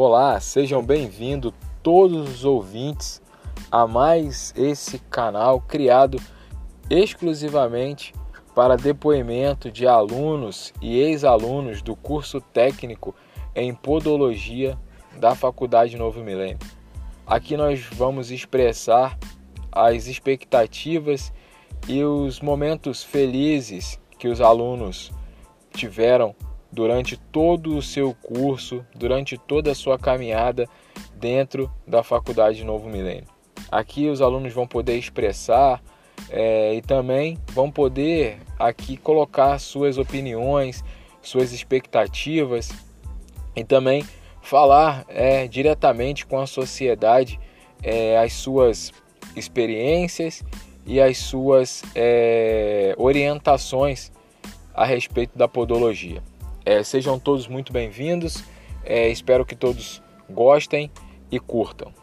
Olá, sejam bem-vindos todos os ouvintes a mais esse canal criado exclusivamente para depoimento de alunos e ex-alunos do curso técnico em podologia da Faculdade Novo Milênio. Aqui nós vamos expressar as expectativas e os momentos felizes que os alunos tiveram durante todo o seu curso, durante toda a sua caminhada dentro da Faculdade Novo Milênio. Aqui os alunos vão poder expressar é, e também vão poder aqui colocar suas opiniões, suas expectativas e também falar é, diretamente com a sociedade é, as suas experiências e as suas é, orientações a respeito da podologia. É, sejam todos muito bem-vindos, é, espero que todos gostem e curtam.